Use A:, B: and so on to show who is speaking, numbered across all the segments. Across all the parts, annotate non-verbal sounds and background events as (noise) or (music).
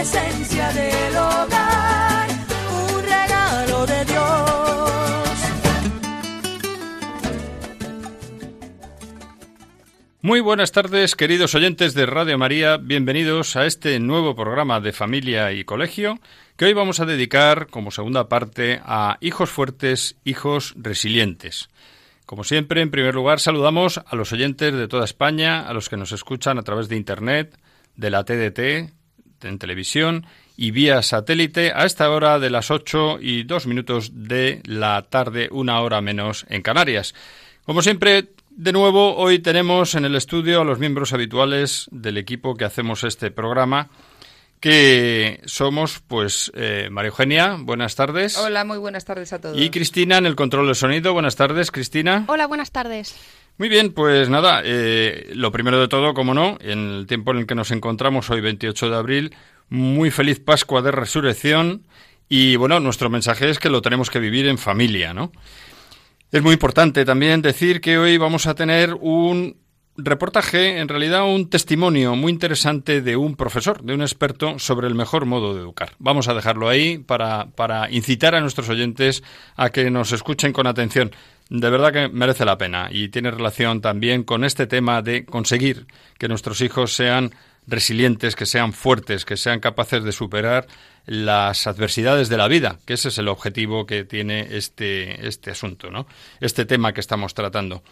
A: del hogar, un regalo de Dios.
B: Muy buenas tardes, queridos oyentes de Radio María. Bienvenidos a este nuevo programa de familia y colegio que hoy vamos a dedicar como segunda parte a hijos fuertes, hijos resilientes. Como siempre, en primer lugar, saludamos a los oyentes de toda España, a los que nos escuchan a través de Internet, de la TDT, en televisión y vía satélite a esta hora de las 8 y 2 minutos de la tarde, una hora menos en Canarias. Como siempre, de nuevo, hoy tenemos en el estudio a los miembros habituales del equipo que hacemos este programa, que somos, pues, eh, María Eugenia, buenas tardes.
C: Hola, muy buenas tardes a todos.
B: Y Cristina en el control del sonido. Buenas tardes, Cristina.
D: Hola, buenas tardes.
B: Muy bien, pues nada, eh, lo primero de todo, como no, en el tiempo en el que nos encontramos hoy, 28 de abril, muy feliz Pascua de Resurrección y bueno, nuestro mensaje es que lo tenemos que vivir en familia, ¿no? Es muy importante también decir que hoy vamos a tener un reportaje, en realidad un testimonio muy interesante de un profesor, de un experto sobre el mejor modo de educar. Vamos a dejarlo ahí para, para incitar a nuestros oyentes a que nos escuchen con atención. De verdad que merece la pena y tiene relación también con este tema de conseguir que nuestros hijos sean resilientes, que sean fuertes, que sean capaces de superar las adversidades de la vida, que ese es el objetivo que tiene este, este asunto, ¿no? Este tema que estamos tratando.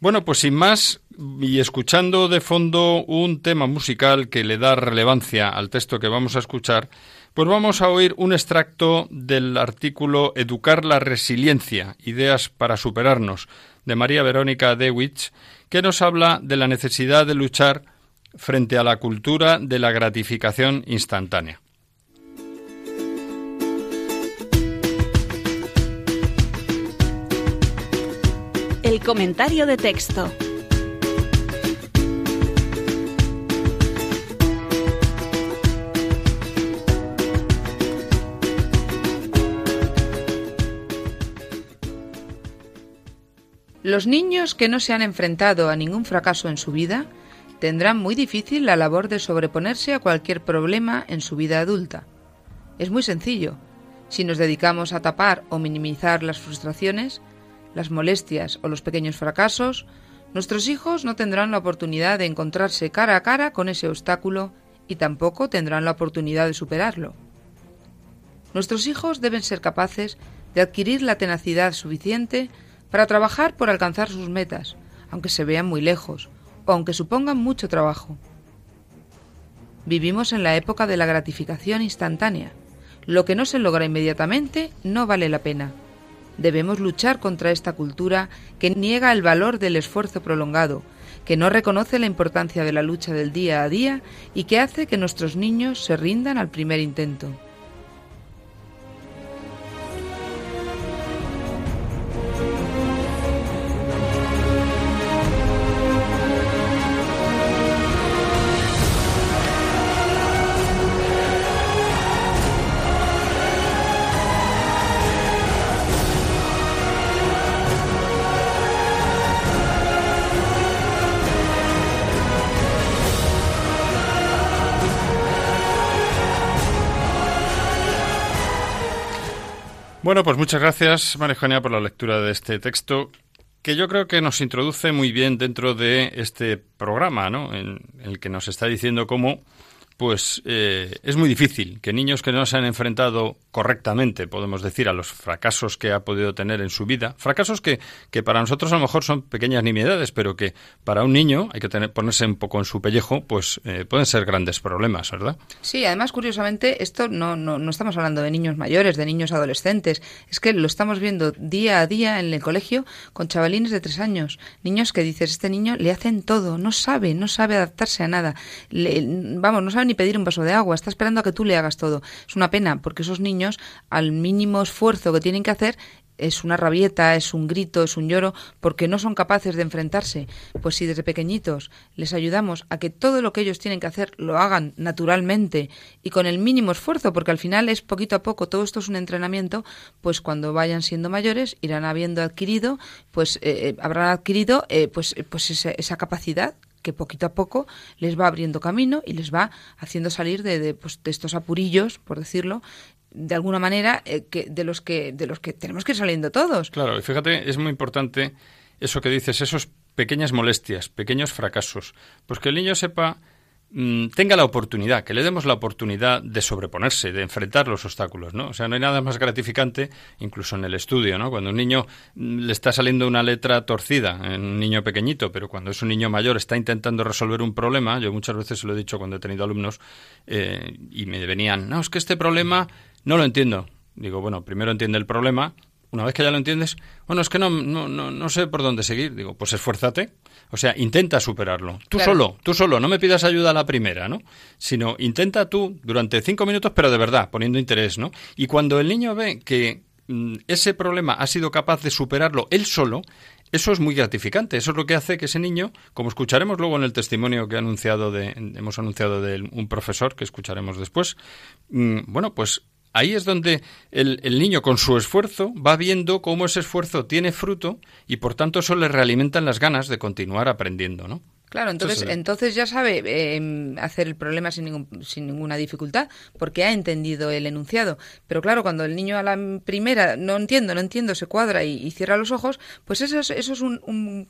B: Bueno, pues sin más, y escuchando de fondo un tema musical que le da relevancia al texto que vamos a escuchar, pues vamos a oír un extracto del artículo Educar la resiliencia, ideas para superarnos, de María Verónica Dewitz, que nos habla de la necesidad de luchar frente a la cultura de la gratificación instantánea.
E: El comentario de texto.
C: Los niños que no se han enfrentado a ningún fracaso en su vida tendrán muy difícil la labor de sobreponerse a cualquier problema en su vida adulta. Es muy sencillo. Si nos dedicamos a tapar o minimizar las frustraciones, las molestias o los pequeños fracasos, nuestros hijos no tendrán la oportunidad de encontrarse cara a cara con ese obstáculo y tampoco tendrán la oportunidad de superarlo. Nuestros hijos deben ser capaces de adquirir la tenacidad suficiente para trabajar por alcanzar sus metas, aunque se vean muy lejos o aunque supongan mucho trabajo. Vivimos en la época de la gratificación instantánea. Lo que no se logra inmediatamente no vale la pena. Debemos luchar contra esta cultura que niega el valor del esfuerzo prolongado, que no reconoce la importancia de la lucha del día a día y que hace que nuestros niños se rindan al primer intento.
B: Bueno, pues muchas gracias, María por la lectura de este texto que yo creo que nos introduce muy bien dentro de este programa, ¿no? En, el que nos está diciendo cómo pues eh, es muy difícil que niños que no se han enfrentado correctamente, podemos decir, a los fracasos que ha podido tener en su vida, fracasos que, que para nosotros a lo mejor son pequeñas nimiedades, pero que para un niño hay que tener, ponerse un poco en su pellejo, pues eh, pueden ser grandes problemas, ¿verdad?
C: Sí, además, curiosamente, esto no, no, no estamos hablando de niños mayores, de niños adolescentes, es que lo estamos viendo día a día en el colegio con chavalines de tres años, niños que dices, este niño le hacen todo, no sabe, no sabe adaptarse a nada, vamos, no sabe ni pedir un vaso de agua, está esperando a que tú le hagas todo. Es una pena, porque esos niños, al mínimo esfuerzo que tienen que hacer, es una rabieta, es un grito, es un lloro, porque no son capaces de enfrentarse. Pues si desde pequeñitos les ayudamos a que todo lo que ellos tienen que hacer lo hagan naturalmente y con el mínimo esfuerzo, porque al final es poquito a poco, todo esto es un entrenamiento, pues cuando vayan siendo mayores irán habiendo adquirido, pues eh, eh, habrán adquirido eh, pues, pues esa capacidad que poquito a poco les va abriendo camino y les va haciendo salir de, pues, de estos apurillos, por decirlo, de alguna manera eh, que, de los que de los que tenemos que ir saliendo todos.
B: Claro, y fíjate, es muy importante eso que dices, esos pequeñas molestias, pequeños fracasos, pues que el niño sepa tenga la oportunidad, que le demos la oportunidad de sobreponerse, de enfrentar los obstáculos, ¿no? O sea, no hay nada más gratificante, incluso en el estudio, ¿no? Cuando un niño mm, le está saliendo una letra torcida, un niño pequeñito, pero cuando es un niño mayor está intentando resolver un problema, yo muchas veces se lo he dicho cuando he tenido alumnos eh, y me venían, no, es que este problema no lo entiendo. Digo, bueno, primero entiende el problema, una vez que ya lo entiendes, bueno, es que no, no, no, no sé por dónde seguir. Digo, pues esfuérzate. O sea, intenta superarlo. Tú solo, tú solo. No me pidas ayuda a la primera, ¿no? Sino intenta tú durante cinco minutos, pero de verdad, poniendo interés, ¿no? Y cuando el niño ve que mm, ese problema ha sido capaz de superarlo él solo, eso es muy gratificante. Eso es lo que hace que ese niño, como escucharemos luego en el testimonio que ha anunciado de, hemos anunciado de un profesor que escucharemos después, mm, bueno, pues Ahí es donde el, niño con su esfuerzo va viendo cómo ese esfuerzo tiene fruto y por tanto eso le realimentan las ganas de continuar aprendiendo, ¿no?
C: Claro, entonces, entonces ya sabe em, hacer el problema sin, ningún, sin ninguna dificultad, porque ha entendido el enunciado. Pero claro, cuando el niño a la primera no entiendo, no entiendo, se cuadra y, cierra los ojos, pues eso es, eso es un un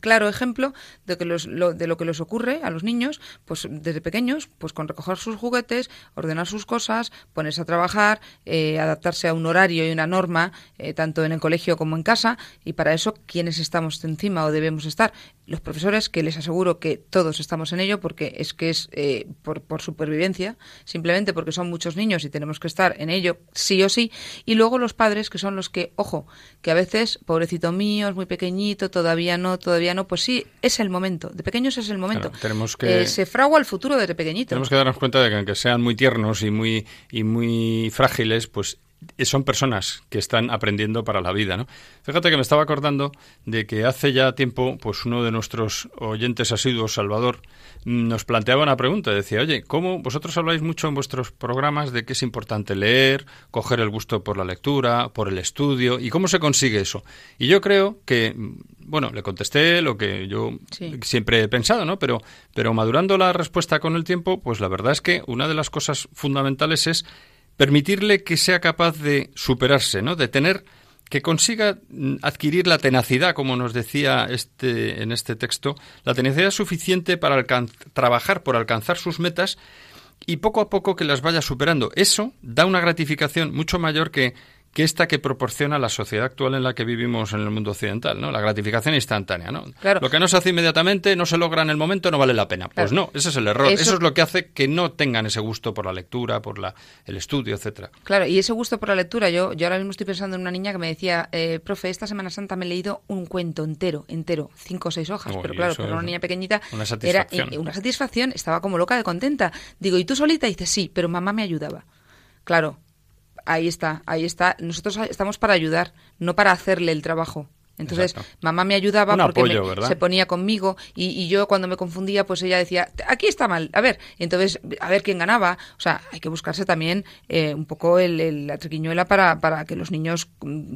C: claro ejemplo de, que lo, de lo que les ocurre a los niños, pues desde pequeños, pues con recoger sus juguetes, ordenar sus cosas, ponerse a trabajar, eh, adaptarse a un horario y una norma, eh, tanto en el colegio como en casa, y para eso, ¿quiénes estamos encima o debemos estar? Los profesores, que les aseguro que todos estamos en ello, porque es que es eh, por, por supervivencia, simplemente porque son muchos niños y tenemos que estar en ello sí o sí, y luego los padres, que son los que, ojo, que a veces, pobrecito mío, es muy pequeñito, todavía no todavía no, pues sí, es el momento. De pequeños es el momento.
B: tenemos que,
C: eh, se fragua el futuro desde pequeñito.
B: Tenemos que darnos cuenta de que aunque sean muy tiernos y muy, y muy frágiles, pues son personas que están aprendiendo para la vida, ¿no? Fíjate que me estaba acordando de que hace ya tiempo, pues uno de nuestros oyentes asiduos, Salvador, nos planteaba una pregunta. Decía, oye, ¿cómo vosotros habláis mucho en vuestros programas de que es importante leer, coger el gusto por la lectura, por el estudio, y cómo se consigue eso? Y yo creo que, bueno, le contesté lo que yo siempre he pensado, ¿no? Pero, pero madurando la respuesta con el tiempo, pues la verdad es que una de las cosas fundamentales es permitirle que sea capaz de superarse, ¿no? De tener que consiga mm, adquirir la tenacidad, como nos decía este en este texto, la tenacidad suficiente para trabajar por alcanzar sus metas y poco a poco que las vaya superando. Eso da una gratificación mucho mayor que que esta que proporciona la sociedad actual en la que vivimos en el mundo occidental, ¿no? La gratificación instantánea, ¿no?
C: Claro.
B: Lo que no se hace inmediatamente, no se logra en el momento, no vale la pena. Pues no, ese es el error. Eso... es lo que hace que no tengan ese gusto por la lectura, por la, el estudio, etcétera.
C: Claro, y ese gusto por la lectura, yo, yo ahora mismo estoy pensando en una niña que me decía, eh, profe, esta Semana Santa me he leído un cuento entero, entero, cinco o seis hojas, pero claro, para una niña pequeñita
B: una
C: era una satisfacción, estaba como loca de contenta. Digo, ¿y tú solita? Y dice, sí, pero mamá me ayudaba. Claro, ahí está, ahí está. Nosotros estamos para ayudar, no para hacerle el trabajo. Entonces, mamá me ayudaba porque se ponía conmigo y, yo cuando me confundía, pues ella decía, aquí está mal, a ver, entonces, a ver quién ganaba. O sea, hay que buscarse también eh, un poco el, la triquiñuela para, para que los niños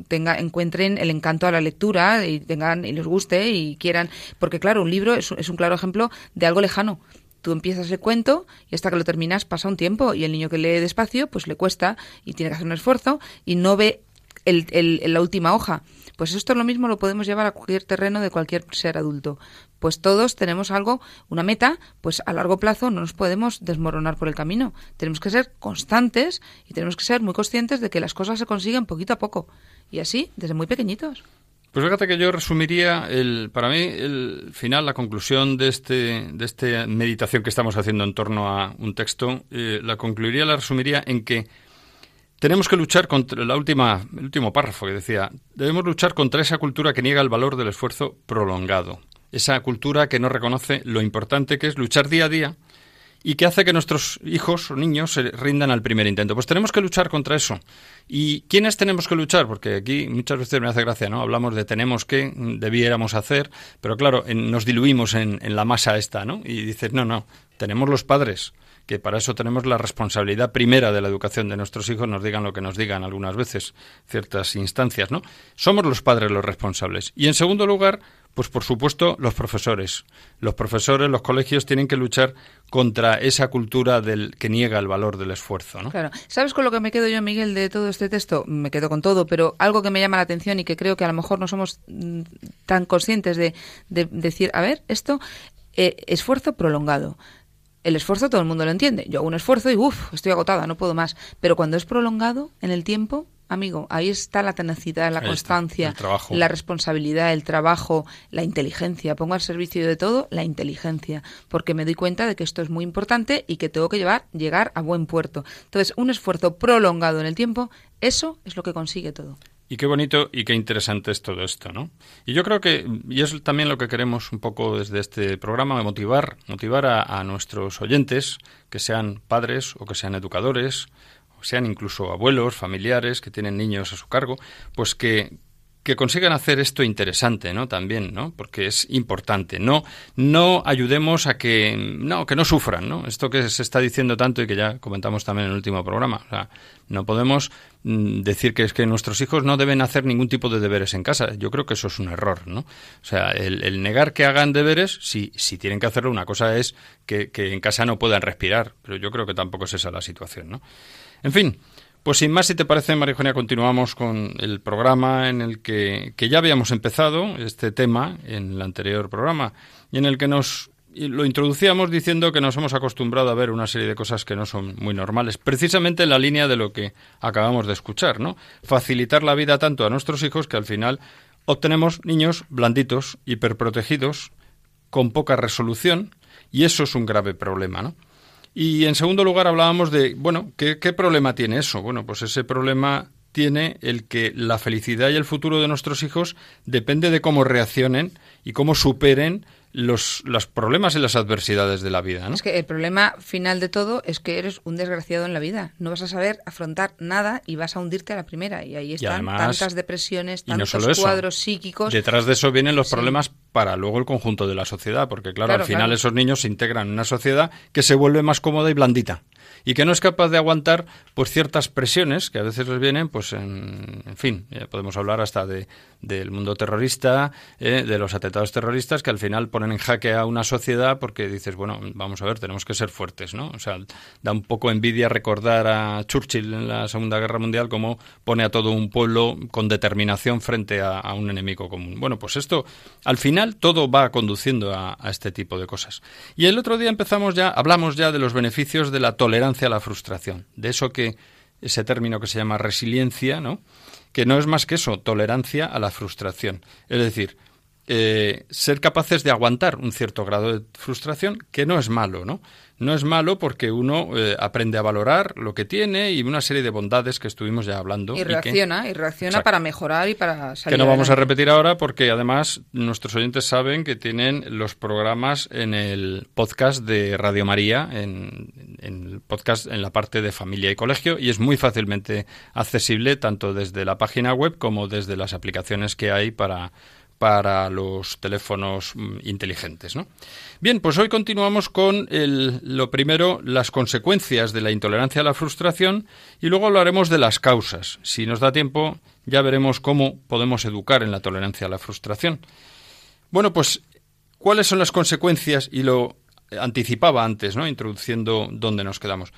C: tenga, encuentren el encanto a la lectura y tengan y les guste y quieran. Porque, claro, un libro es, es un claro ejemplo de algo lejano tú empiezas el cuento y hasta que lo terminas pasa un tiempo y el niño que lee despacio pues le cuesta y tiene que hacer un esfuerzo y no ve la última hoja. Pues esto es lo mismo, lo podemos llevar a cualquier terreno de cualquier ser adulto. Pues todos tenemos algo, una meta, pues a largo plazo no nos podemos desmoronar por el camino. Tenemos que ser constantes y tenemos que ser muy conscientes de que las cosas se consiguen poquito a poco. Y así, desde muy pequeñitos.
B: Pues fíjate que yo resumiría, el, para mí, el final, la conclusión de este, de esta meditación que estamos haciendo en torno a un texto, eh, la concluiría, la resumiría en que tenemos que luchar contra la última, el último párrafo que decía, debemos luchar contra esa cultura que niega el valor del esfuerzo prolongado, esa cultura que no reconoce lo importante que es luchar día a día y que hace que nuestros hijos o niños se rindan al primer intento. Pues tenemos que luchar contra eso. ¿Y quiénes tenemos que luchar? Porque aquí muchas veces me hace gracia, ¿no? Hablamos de tenemos que, debiéramos hacer, pero claro, nos diluimos en, en la masa esta, ¿no? Y dices, no, no, tenemos los padres, que para eso tenemos la responsabilidad primera de la educación de nuestros hijos, nos digan lo que nos digan algunas veces, ciertas instancias, ¿no? Somos los padres los responsables. Y en segundo lugar, pues por supuesto los profesores. Los profesores, los colegios tienen que luchar contra esa cultura del que niega el valor del esfuerzo, ¿no?
C: Claro. ¿Sabes con lo que me quedo yo, Miguel, de todo este texto? Me quedo con todo, pero algo que me llama la atención y que creo que a lo mejor no somos mm, tan conscientes de, decir, a ver, esto, eh, esfuerzo prolongado el esfuerzo todo el mundo lo entiende. Yo hago un esfuerzo y uff, estoy agotada, no puedo más. Pero cuando es prolongado en el tiempo, amigo, ahí está la tenacidad, la constancia, la responsabilidad, el trabajo, la inteligencia. Pongo al servicio de todo la inteligencia, porque me doy cuenta de que esto es muy importante y que tengo que llevar, llegar a buen puerto. Entonces, un esfuerzo prolongado en el tiempo, eso es lo que consigue todo.
B: Y qué bonito y qué interesante es todo esto, ¿no? Y yo creo que, y es también lo que queremos un poco desde este programa, motivar, motivar a, a nuestros oyentes, que sean padres o que sean educadores, sean incluso abuelos, familiares que tienen niños a su cargo, pues que, que consigan hacer esto interesante, ¿no? También, ¿no? Porque es importante. No, no ayudemos a que, no, que no sufran, ¿no? Esto que se está diciendo tanto y que ya comentamos también en el último programa. O sea, no podemos mm, decir que es que nuestros hijos no deben hacer ningún tipo de deberes en casa. Yo creo que eso es un error, ¿no? O sea, el, negar que hagan deberes, si, si tienen que hacerlo, una cosa es que, que en casa no puedan respirar, pero yo creo que tampoco es esa la situación, ¿no? En fin, pues sin más, si te parece, María continuamos con el programa en el que, que, ya habíamos empezado este tema en el anterior programa y en el que nos lo introducíamos diciendo que nos hemos acostumbrado a ver una serie de cosas que no son muy normales, precisamente en la línea de lo que acabamos de escuchar, ¿no? Facilitar la vida tanto a nuestros hijos que al final obtenemos niños blanditos, hiperprotegidos, con poca resolución, y eso es un grave problema, ¿no? Y en segundo lugar hablábamos de, bueno, ¿qué, ¿qué, problema tiene eso? Bueno, pues ese problema tiene el que la felicidad y el futuro de nuestros hijos depende de cómo reaccionen y cómo superen los, los problemas y las adversidades de la vida. ¿no?
C: Es que el problema final de todo es que eres un desgraciado en la vida. No vas a saber afrontar nada y vas a hundirte a la primera. Y ahí están tantas depresiones, tantos cuadros psíquicos.
B: Detrás de eso vienen los problemas para luego el conjunto de la sociedad, porque claro, al final esos niños se integran en una sociedad que se vuelve más cómoda y blandita y que no es capaz de aguantar pues ciertas presiones que a veces les vienen pues en, en fin podemos hablar hasta de del mundo terrorista eh, de los atentados terroristas que al final ponen en jaque a una sociedad porque dices bueno vamos a ver tenemos que ser fuertes no o sea da un poco envidia recordar a Churchill en la Segunda Guerra Mundial cómo pone a todo un pueblo con determinación frente a, un enemigo común. Bueno pues esto al final todo va conduciendo a, a este tipo de cosas y el otro día empezamos ya hablamos ya de los beneficios de la tolerancia a la frustración, de eso que ese término que se llama resiliencia, ¿no? que no es más que eso, tolerancia a la frustración. Es decir, eh, ser capaces de aguantar un cierto grado de frustración, que no es malo, ¿no? no es malo porque uno eh, aprende a valorar lo que tiene y una serie de bondades que estuvimos ya hablando.
C: Y reacciona, y, reacciona para mejorar y para salir.
B: Que no vamos a repetir ahora porque además nuestros oyentes saben que tienen los programas en el podcast de Radio María, en, en el podcast en la parte de familia y colegio, y es muy fácilmente accesible tanto desde la página web como desde las aplicaciones que hay para para los teléfonos mm, inteligentes. ¿no? Bien, pues hoy continuamos con lo primero, las consecuencias de la intolerancia a la frustración y luego hablaremos de las causas. Si nos da tiempo, ya veremos cómo podemos educar en la tolerancia a la frustración. Bueno, pues, ¿cuáles son las consecuencias? Y lo anticipaba antes, ¿no? Introduciendo dónde nos quedamos.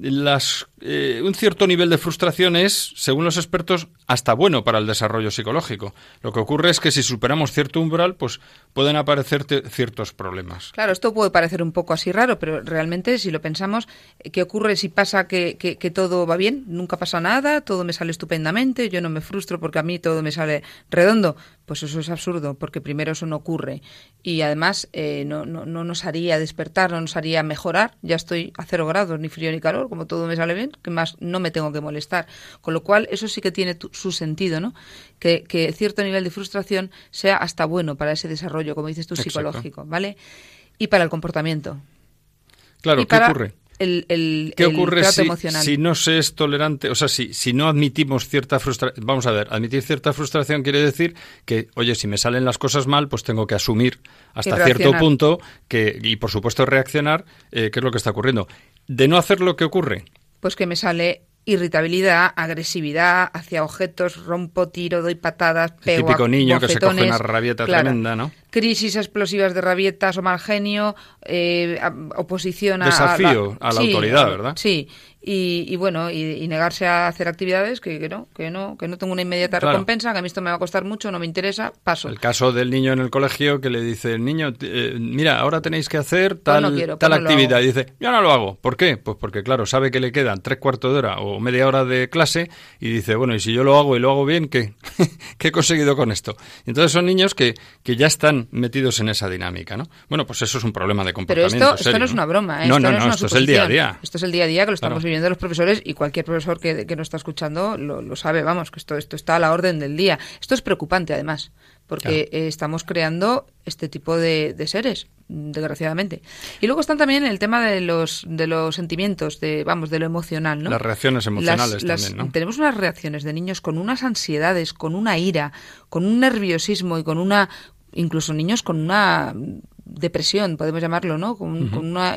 B: Eh, un cierto nivel de frustración es, según los expertos, hasta bueno para el desarrollo psicológico. Lo que ocurre es que si superamos cierto umbral, pues pueden aparecer ciertos problemas.
C: Claro, esto puede parecer un poco así raro, pero realmente si lo pensamos, ¿qué ocurre si pasa que, que, todo va bien? Nunca pasa nada, todo me sale estupendamente, yo no me frustro porque a mí todo me sale redondo. Pues eso es absurdo, porque primero eso no ocurre y además eh, no, no, no nos haría despertar, no nos haría mejorar. Ya estoy a cero grados, ni frío ni calor como todo me sale bien, que más no me tengo que molestar. Con lo cual, eso sí que tiene su sentido, ¿no? Que, cierto nivel de frustración sea hasta bueno para ese desarrollo, como dices tú, psicológico, ¿vale? Y para el comportamiento.
B: Claro, ¿qué ocurre?
C: El,
B: ¿Qué ocurre si, si, no se es tolerante? O sea, si, si no admitimos cierta frustración. Vamos a ver, admitir cierta frustración quiere decir que, oye, si me salen las cosas mal, pues tengo que asumir hasta cierto punto que, y por supuesto reaccionar, eh, qué es lo que está ocurriendo de no hacer lo que ocurre?
C: Pues que me sale irritabilidad, agresividad hacia objetos, rompo, tiro, doy patadas, pego.
B: El típico niño que se coge una rabieta tremenda, ¿no?
C: Crisis explosivas de rabietas o mal genio, eh, oposición a...
B: Desafío a la, autoridad, ¿verdad?
C: Sí, y, bueno, y, negarse a hacer actividades que, no, que no, que no tengo una inmediata recompensa, que a mí esto me va a costar mucho, no me interesa, paso.
B: El caso del niño en el colegio que le dice el niño, eh, mira, ahora tenéis que hacer pues tal, tal pues actividad. y dice, yo no lo hago. ¿Por qué? Pues porque, claro, sabe que le quedan tres cuartos de hora o media hora de clase y dice, bueno, y si yo lo hago y lo hago bien, ¿qué? (laughs) ¿Qué he conseguido con esto? entonces son niños que, que ya están metidos en esa dinámica, ¿no? Bueno, pues eso es un problema de comportamiento.
C: Pero esto, no es una broma, ¿eh?
B: No,
C: esto
B: no, no, esto es el día a día.
C: Esto es el día a día que lo estamos viviendo los profesores y cualquier profesor que, que nos está escuchando lo, sabe, vamos, que esto, esto está a la orden del día. Esto es preocupante, además, porque eh, estamos creando este tipo de, seres, desgraciadamente. Y luego están también el tema de los, de los sentimientos, de, vamos, de lo emocional, ¿no?
B: Las reacciones emocionales también, ¿no?
C: Tenemos unas reacciones de niños con unas ansiedades, con una ira, con un nerviosismo y con una, incluso niños con una depresión, podemos llamarlo, ¿no? Con, con una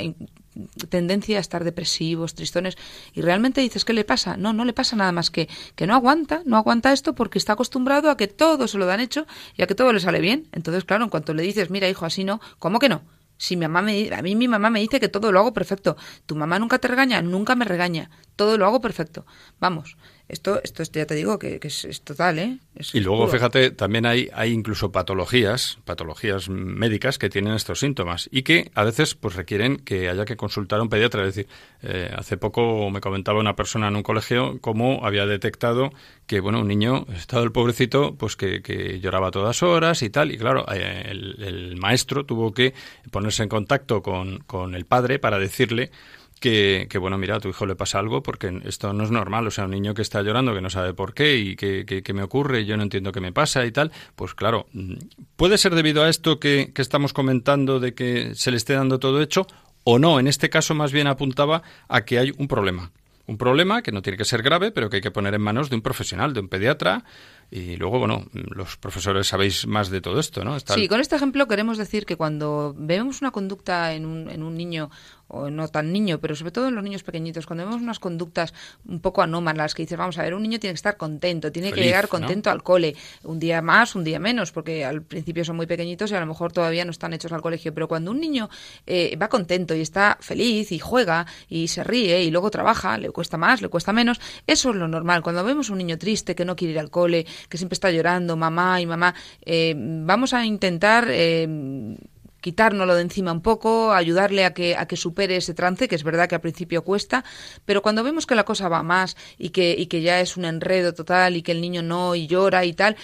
C: tendencia a estar depresivos, tristones, y realmente dices, ¿qué le pasa? No, no le pasa nada más que que no aguanta, no aguanta esto porque está acostumbrado a que todo se lo dan hecho y a que todo le sale bien. Entonces, claro, en cuanto le dices, mira, hijo, así no, ¿cómo que no? Si mi mamá me, a mí mi mamá me dice que todo lo hago perfecto. Tu mamá nunca te regaña, nunca me regaña. Todo lo hago perfecto. Vamos, esto, esto ya te digo que, es, total, ¿eh?
B: y luego, fíjate, también hay, hay incluso patologías, patologías médicas que tienen estos síntomas y que a veces pues requieren que haya que consultar a un pediatra. Es decir, eh, hace poco me comentaba una persona en un colegio cómo había detectado que, bueno, un niño, estado el pobrecito, pues que, que lloraba todas horas y tal. Y claro, eh, el, el maestro tuvo que ponerse en contacto con, con el padre para decirle que, bueno, mira, a tu hijo le pasa algo porque esto no es normal. O sea, un niño que está llorando, que no sabe por qué y que, me ocurre y yo no entiendo qué me pasa y tal, pues claro, mm, puede ser debido a esto que, que estamos comentando de que se le esté dando todo hecho o no. En este caso, más bien apuntaba a que hay un problema. Un problema que no tiene que ser grave, pero que hay que poner en manos de un profesional, de un pediatra, y luego, bueno, los profesores sabéis más de todo esto, ¿no?
C: Sí, con este ejemplo queremos decir que cuando vemos una conducta en un, en un niño o no tan niño, pero sobre todo en los niños pequeñitos, cuando vemos unas conductas un poco anómalas, que dices, vamos a ver, un niño tiene que estar contento, tiene que llegar contento al cole, un día más, un día menos, porque al principio son muy pequeñitos y a lo mejor todavía no están hechos al colegio, pero cuando un niño eh, va contento y está feliz y juega y se ríe y luego trabaja, le cuesta más, le cuesta menos, eso es lo normal. Cuando vemos un niño triste que no quiere ir al cole, que siempre está llorando, mamá y mamá, eh, vamos a intentar... Eh, quitárnoslo de encima un poco, ayudarle a que, a que supere ese trance, que es verdad que al principio cuesta, pero cuando vemos que la cosa va más y que, y que ya es un enredo total y que el niño no y llora y tal,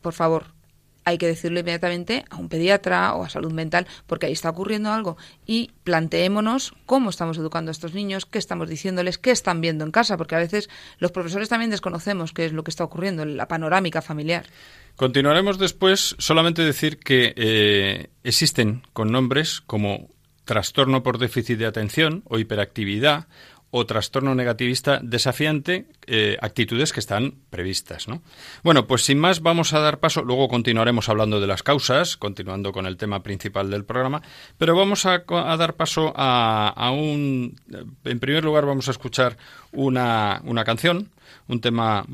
C: por favor, hay que decirlo inmediatamente a un pediatra o a salud mental porque ahí está ocurriendo algo y planteémonos cómo estamos educando a estos niños, qué estamos diciéndoles, qué están viendo en casa, porque a veces los profesores también desconocemos qué es lo que está ocurriendo en la panorámica familiar.
B: Continuaremos después. Solamente decir que eh, existen con nombres como trastorno por déficit de atención o hiperactividad o trastorno negativista desafiante, eh, actitudes que están previstas. ¿no? Bueno, pues sin más vamos a dar paso, luego continuaremos hablando de las causas, continuando con el tema principal del programa, pero vamos a, dar paso a, a, un... En primer lugar vamos a escuchar una, una canción, un tema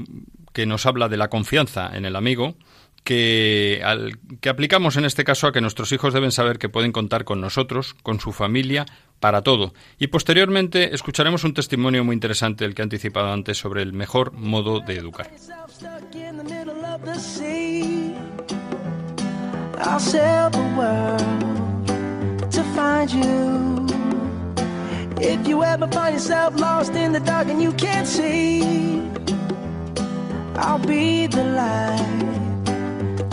B: que nos habla de la confianza en el amigo,
F: que, al, que aplicamos en este caso a que nuestros hijos deben saber que pueden contar con nosotros, con su familia, para todo. Y posteriormente escucharemos un testimonio muy interesante, el que he anticipado antes, sobre el mejor modo de educar. If you ever find yourself lost in the dark and you can't see, I'll be the light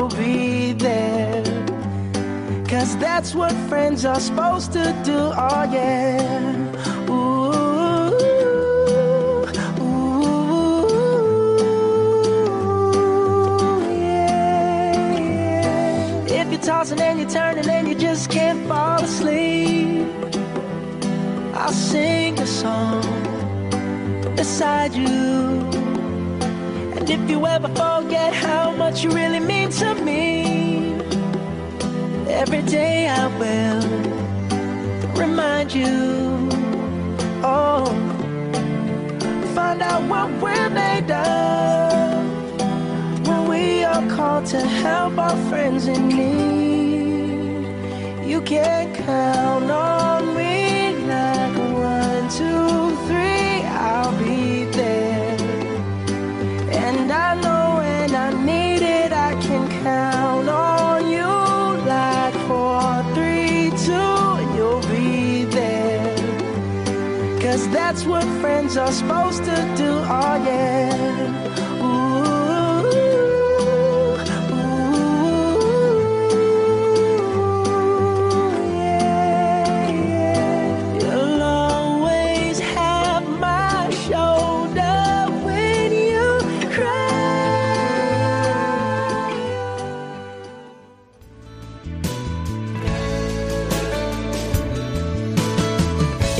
F: you'll be there. Cause that's what friends are supposed to do, oh yeah. Ooh, ooh, yeah. If you're tossing and you're turning and you just can't fall asleep. I'll sing a song beside you. And if you ever forget how much you really mean to me, every day I will remind you. Oh, find out what we're made of when we are called to help our friends in need. You can count on me count on you like four, three, two, you'll be there. Cause that's what friends are supposed to do, oh yeah.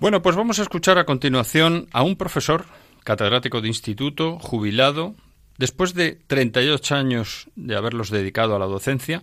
F: Bueno, pues vamos a escuchar a continuación a un profesor, catedrático de instituto, jubilado, después de 38 años de haberlos dedicado a la docencia,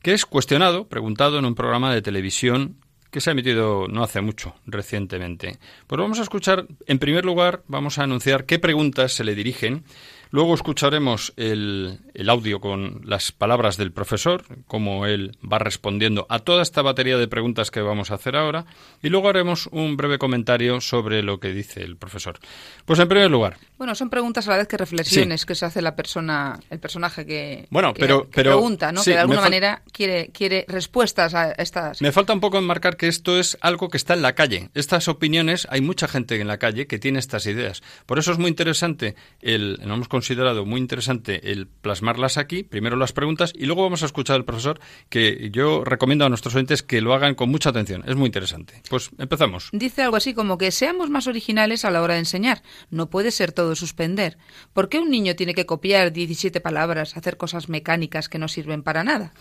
F: que es cuestionado, preguntado en un programa de televisión que se ha emitido no hace mucho, recientemente. Pues vamos a escuchar, en primer lugar, vamos a anunciar qué preguntas se le dirigen Luego escucharemos el, el, audio con las palabras del profesor, cómo él va respondiendo a toda esta batería de preguntas que vamos a hacer ahora, y luego haremos un breve comentario sobre lo que dice el profesor. Pues en primer lugar.
C: Bueno, son preguntas a la vez que reflexiones sí. que se hace la persona, el personaje que,
F: bueno,
C: que,
F: pero,
C: que
F: pero,
C: pregunta, ¿no?
F: Sí,
C: que de alguna manera quiere, quiere respuestas a estas.
F: Me falta un poco enmarcar que esto es algo que está en la calle. Estas opiniones, hay mucha gente en la calle que tiene estas ideas. Por eso es muy interesante el, no hemos considerado muy interesante el plasmarlas aquí, primero las preguntas y luego vamos a escuchar al profesor que yo recomiendo a nuestros oyentes que lo hagan con mucha atención. Es muy interesante. Pues empezamos.
C: Dice algo así como que seamos más originales a la hora de enseñar. No puede ser todo suspender. ¿Por qué un niño tiene que copiar 17 palabras, hacer cosas mecánicas que no sirven para nada?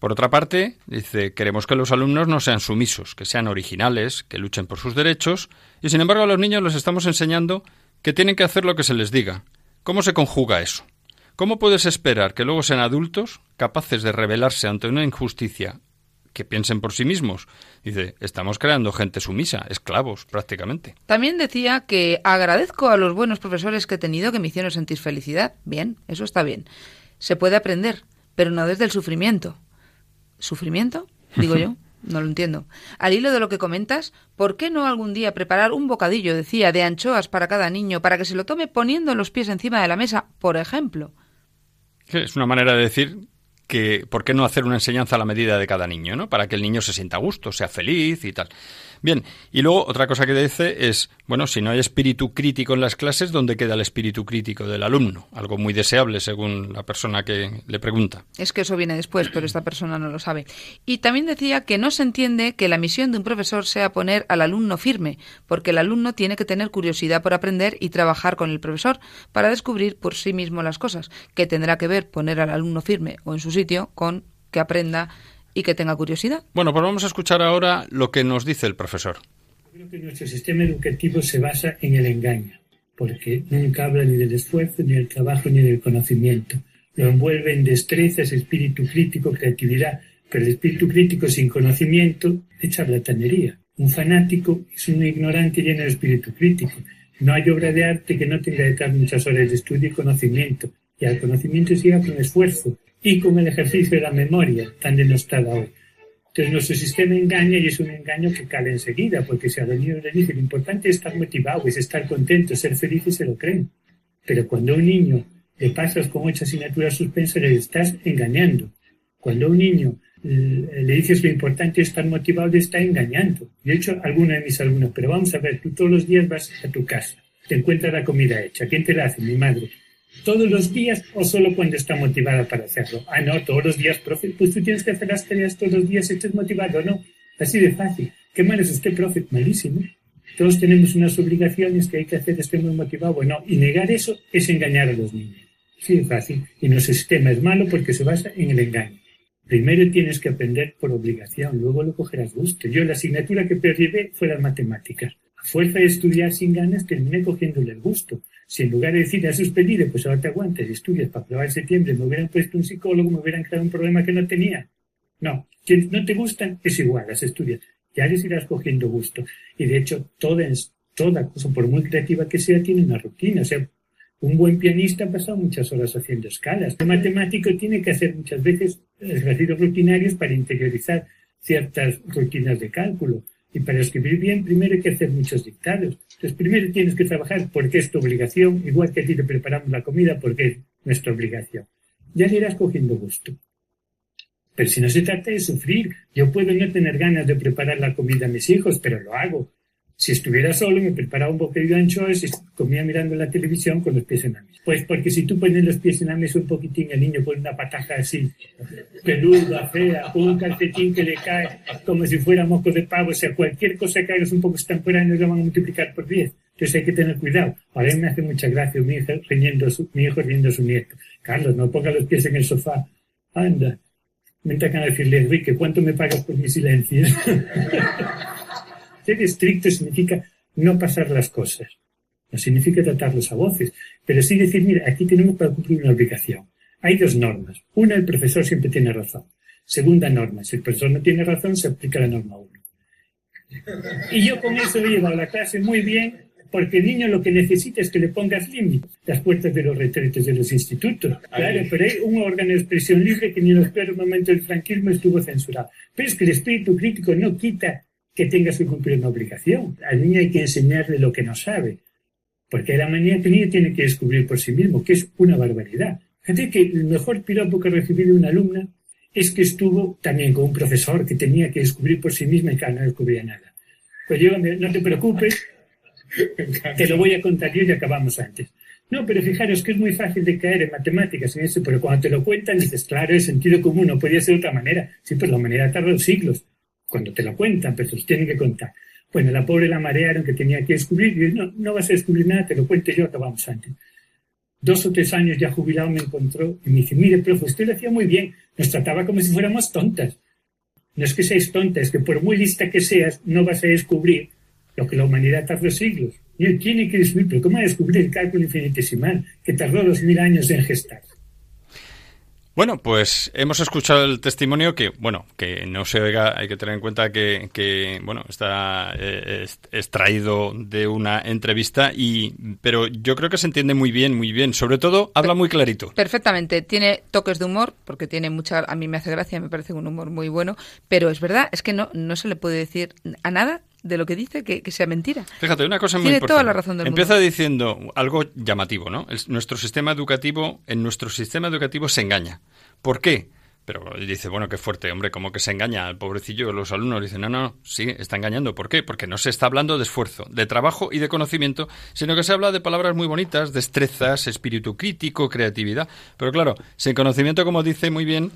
F: Por otra parte, dice, queremos que los alumnos no sean sumisos, que sean originales, que luchen por sus derechos, y sin embargo a los niños les estamos enseñando que tienen que hacer lo que se les diga, ¿Cómo se conjuga eso? ¿Cómo puedes esperar que luego sean adultos capaces de rebelarse ante una injusticia que piensen por sí mismos? Dice, estamos creando gente sumisa, esclavos prácticamente.
C: También decía que agradezco a los buenos profesores que he tenido que me hicieron sentir felicidad. Bien, eso está bien. Se puede aprender, pero no desde el sufrimiento. ¿Sufrimiento? Digo (laughs) yo. No lo entiendo. Al hilo de lo que comentas, ¿por qué no algún día preparar un bocadillo, decía, de anchoas para cada niño, para que se lo tome poniendo los pies encima de la mesa, por ejemplo?
B: Es una manera de decir que por qué no hacer una enseñanza a la medida de cada niño, ¿no? Para que el niño se sienta a gusto, sea feliz y tal. Bien, y luego otra cosa que dice es, bueno, si no hay espíritu crítico en las clases, ¿dónde queda el espíritu crítico del alumno? Algo muy deseable según la persona que le pregunta.
C: Es que eso viene después, pero esta persona no lo sabe. Y también decía que no se entiende que la misión de un profesor sea poner al alumno firme, porque el alumno tiene que tener curiosidad por aprender y trabajar con el profesor para descubrir por sí mismo las cosas, que tendrá que ver poner al alumno firme o en su sitio con que aprenda y que tenga curiosidad.
B: Bueno, pues vamos a escuchar ahora lo que nos dice el profesor.
D: Creo que nuestro sistema educativo se basa en el engaño, porque nunca habla ni del esfuerzo, ni del trabajo, ni del conocimiento. Lo envuelve en destrezas, espíritu crítico, creatividad, pero el espíritu crítico sin conocimiento es charlatanería. Un fanático es un ignorante lleno de espíritu crítico. No hay obra de arte que no tenga detrás muchas horas de estudio y conocimiento. Y al conocimiento se llega con esfuerzo, y con el ejercicio de la memoria tan denostada hoy. Entonces nuestro sistema engaña y es un engaño que cala enseguida, porque si a los niños les dice lo importante es estar motivado, es estar contento, ser feliz y se lo creen. Pero cuando un niño le pasas con ocho asignaturas suspensas, le estás engañando. Cuando a un niño le dices lo importante es estar motivado, le está engañando. Yo he hecho alguna de mis alumnos, pero vamos a ver, tú todos los días vas a tu casa, te encuentras la comida hecha. ¿Quién te la hace? Mi madre todos los días o solo cuando está motivada para hacerlo. Ah, no, todos los días, profe. Pues tú tienes que hacer las tareas todos los días, estés motivado, ¿no? Así de fácil. ¿Qué mal es usted, profe? Malísimo. Todos tenemos unas obligaciones que hay que hacer, esté muy motivado. Bueno, y negar eso es engañar a los niños. Sí, es fácil. Y nuestro sistema es malo porque se basa en el engaño. Primero tienes que aprender por obligación, luego lo cogerás gusto. Yo la asignatura que perdí fue las matemáticas. A fuerza de estudiar sin ganas terminé cogiéndole el gusto. Si en lugar de decir, has suspendido, pues ahora te aguantas estudias para probar en septiembre, me hubieran puesto un psicólogo, me hubieran creado un problema que no tenía. No, si no te gustan, es igual, las estudias. Ya les irás cogiendo gusto. Y de hecho, toda, cosa, por muy creativa que sea, tiene una rutina. O sea, un buen pianista ha pasado muchas horas haciendo escalas. El matemático tiene que hacer muchas veces ejercicios rutinarios para interiorizar ciertas rutinas de cálculo. Y para escribir bien, primero hay que hacer muchos dictados. Entonces, primero tienes que trabajar porque es tu obligación, igual que a ti te preparamos la comida porque es nuestra obligación. Ya le irás cogiendo gusto. Pero si no se trata de sufrir, yo puedo no tener ganas de preparar la comida a mis hijos, pero lo hago. Si estuviera solo, me preparaba un bocadillo de anchoas y comía mirando la televisión con los pies en la mesa. Pues porque si tú pones los pies en la mesa un poquitín, el niño pone una pataja así, peluda, fea, un calcetín que le cae como si fuera moco de pavo, o sea, cualquier cosa que hagas un poco no lo van a multiplicar por 10. Entonces hay que tener cuidado. Ahora me hace mucha gracia mi hijo riñendo su, mi hijo riñendo su nieto. Carlos, no ponga los pies en el sofá. Anda. Me a decirle, Enrique, ¿cuánto me pagas por mi silencio? (laughs) Ser estricto significa no pasar las cosas. No significa tratarlos a voces, pero sí decir, mira, aquí tenemos para cumplir una obligación. Hay dos normas. Una, el profesor siempre tiene razón. Segunda norma, si el profesor no tiene razón, se aplica la norma uno. Y yo con eso llevo a la clase muy bien, porque el niño lo que necesita es que le pongas límites. Las puertas de los retretes de los institutos. Claro, pero hay un órgano de expresión libre que ni en los peores momentos del franquismo estuvo censurado. Pero es que el espíritu crítico no quita que tengas que cumplir una obligación. Al niño hay que enseñarle lo que no sabe, porque la manía que el niño tiene que descubrir por sí mismo, que es una barbaridad. Fíjate que el mejor piropo que recibí de una alumna es que estuvo también con un profesor que tenía que descubrir por sí misma y que no descubría nada. Pues yo, no te preocupes, (laughs) te lo voy a contar yo y acabamos antes. No, pero fijaros que es muy fácil de caer en matemáticas en eso, pero cuando te lo cuentan dices, claro, es sentido común, no podía ser de otra manera. Sí, pues la humanidad tardó siglos cuando te lo cuentan, pero te lo tienen que contar. Bueno, la pobre la marearon que tenía que descubrir, y no, no vas a descubrir nada, te lo cuente yo, acabamos antes. Dos o tres años ya jubilado me encontró y me dice, mire, profe, usted lo hacía muy bien, nos trataba como si fuéramos tontas. No es que seáis tontas, es que por muy lista que seas, no vas a descubrir lo que la humanidad tardó siglos. Y él tiene que descubrir, pero ¿cómo va a descubrir el cálculo infinitesimal que tardó dos mil años en gestar?
B: Bueno, pues hemos escuchado el testimonio que, bueno, que no se oiga, hay que tener en cuenta que, que bueno, está eh, extraído de una entrevista, y, pero yo creo que se entiende muy bien, muy bien. Sobre todo, habla muy clarito.
C: Perfectamente. Tiene toques de humor, porque tiene mucha, a mí me hace gracia, me parece un humor muy bueno, pero es verdad, es que no, no se le puede decir a nada de lo que dice que, sea mentira.
B: Fíjate, una cosa muy
C: Tiene
B: importante.
C: toda la razón del
B: Empieza diciendo algo llamativo, ¿no? nuestro sistema educativo, en nuestro sistema educativo se engaña. ¿Por qué? Pero dice, bueno, qué fuerte, hombre, como que se engaña al pobrecillo, los alumnos dicen, no, no, sí, está engañando. ¿Por qué? Porque no se está hablando de esfuerzo, de trabajo y de conocimiento, sino que se habla de palabras muy bonitas, destrezas, espíritu crítico, creatividad. Pero claro, sin conocimiento, como dice muy bien,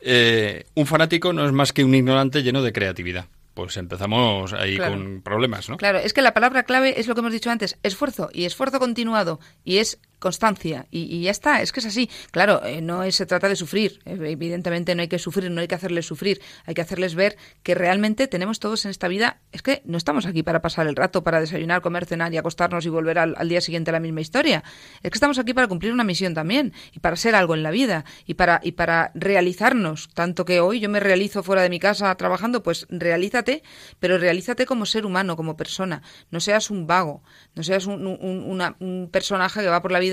B: eh, un fanático no es más que un ignorante lleno de creatividad pues empezamos ahí con problemas, ¿no?
C: Claro, es que la palabra clave es lo que hemos dicho antes, esfuerzo y esfuerzo continuado y es constancia. Y, ya está, es que es así. Claro, eh, no se trata de sufrir, evidentemente no hay que sufrir, no hay que hacerles sufrir, hay que hacerles ver que realmente tenemos todos en esta vida, es que no estamos aquí para pasar el rato, para desayunar, comer, cenar y acostarnos y volver al, día siguiente a la misma historia. Es que estamos aquí para cumplir una misión también y para ser algo en la vida y para, y para realizarnos, tanto que hoy yo me realizo fuera de mi casa trabajando, pues realízate, pero realízate como ser humano, como persona, no seas un vago, no seas un, un personaje que va por la vida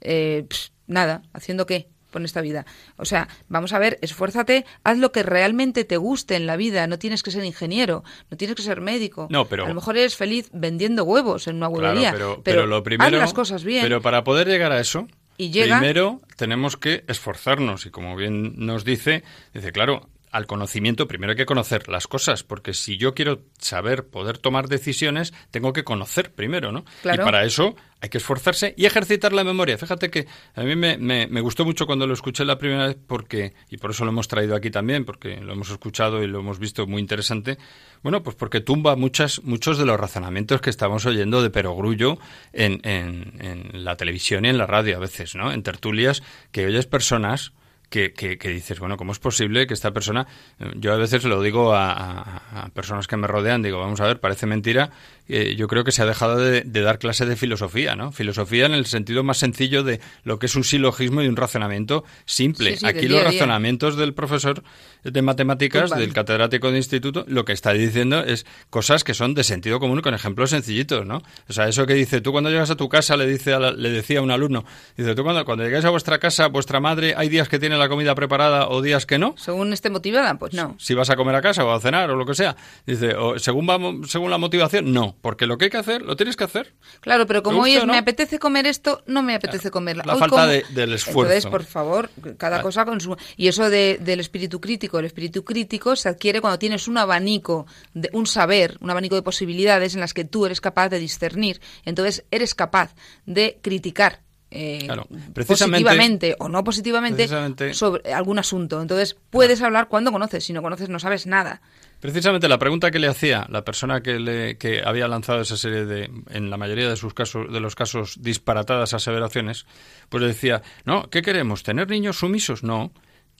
C: eh, nada, ¿haciendo qué? con esta vida. O sea, vamos a ver, esfuérzate, haz lo que realmente te guste en la vida. No tienes que ser ingeniero, no tienes que ser médico.
B: No, pero...
C: A lo mejor eres feliz vendiendo huevos en una huevería. pero, lo primero, haz las cosas bien.
B: Pero para poder llegar a eso, y primero tenemos que esforzarnos. Y como bien nos dice, dice, claro, al conocimiento, primero hay que conocer las cosas, porque si yo quiero saber, poder tomar decisiones, tengo que conocer primero, ¿no? Y para eso hay que esforzarse y ejercitar la memoria. Fíjate que a mí me, me, gustó mucho cuando lo escuché la primera vez, porque, y por eso lo hemos traído aquí también, porque lo hemos escuchado y lo hemos visto muy interesante. Bueno, pues porque tumba muchas, muchos de los razonamientos que estamos oyendo de perogrullo en, en, en la televisión y en la radio a veces, ¿no? En tertulias que oyes personas que, que, dices, bueno, ¿cómo es posible que esta persona, yo a veces lo digo a, personas que me rodean, digo, vamos a ver, parece mentira, eh, yo creo que se ha dejado de, dar clase de filosofía, ¿no? Filosofía en el sentido más sencillo de lo que es un silogismo y un razonamiento simple. Aquí los razonamientos del profesor de matemáticas, del catedrático de instituto, lo que está diciendo es cosas que son de sentido común con ejemplos sencillitos, ¿no? O sea, eso que dice, tú cuando llegas a tu casa, le, dice le decía a un alumno, dice, tú cuando, cuando llegáis a vuestra casa, vuestra madre, hay días que tiene la comida preparada o días que no.
C: Según esté motivada, pues no.
B: Si vas a comer a casa o a cenar o lo que sea. Dice, o según, va, según la motivación, no. Porque lo que hay que hacer, lo tienes que hacer.
C: Claro, pero como hoy es, me apetece comer esto, no me apetece comerla.
B: La falta del esfuerzo.
C: Entonces, por favor, cada cosa con su... Y eso del espíritu crítico, el espíritu crítico se adquiere cuando tienes un abanico, de, un saber, un abanico de posibilidades en las que tú eres capaz de discernir. Entonces, eres capaz de criticar eh, positivamente o no positivamente sobre algún asunto. Entonces, puedes hablar cuando conoces, si no conoces no sabes nada.
B: Precisamente la pregunta que le hacía la persona que, le, que había lanzado esa serie de, en la mayoría de sus casos, de los casos, disparatadas aseveraciones, pues le decía, no, ¿qué queremos? ¿Tener niños sumisos? No.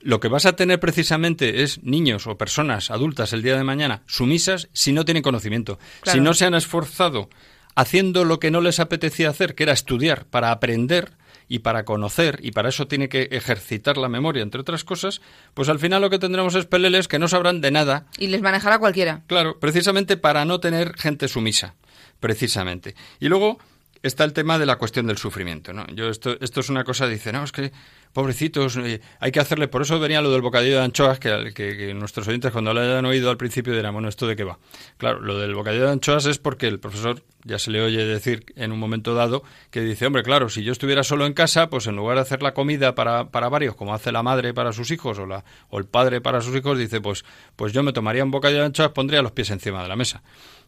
B: Lo que vas a tener precisamente es niños o personas adultas el día de mañana sumisas si no tienen conocimiento, si no se han esforzado haciendo lo que no les apetecía hacer, que era estudiar para aprender y para conocer, y para eso tiene que ejercitar la memoria, entre otras cosas, pues al final lo que tendremos es peleles que no sabrán de nada.
C: Y les manejará cualquiera.
B: Claro, precisamente para no tener gente sumisa, precisamente. Y luego está el tema de la cuestión del sufrimiento, ¿no? Yo esto, esto es una cosa, dice, no, es que pobrecitos, eh, hay que hacerle, por eso venía lo del bocadillo de anchoas, que, que, nuestros oyentes cuando lo hayan oído al principio dirán, bueno, ¿esto de qué va? Claro, lo del bocadillo de anchoas es porque el profesor ya se le oye decir en un momento dado que dice, hombre, claro, si yo estuviera solo en casa, pues en lugar de hacer la comida para, para varios, como hace la madre para sus hijos o, la, o el padre para sus hijos, dice, pues, pues yo me tomaría un bocadillo de anchoas, pondría los pies encima de la mesa.